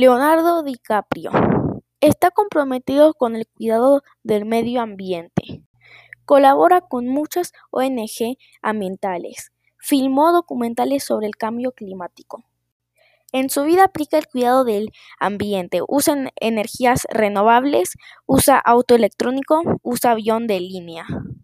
Leonardo DiCaprio está comprometido con el cuidado del medio ambiente. Colabora con muchas ONG ambientales. Filmó documentales sobre el cambio climático. En su vida aplica el cuidado del ambiente, usa energías renovables, usa auto electrónico, usa avión de línea.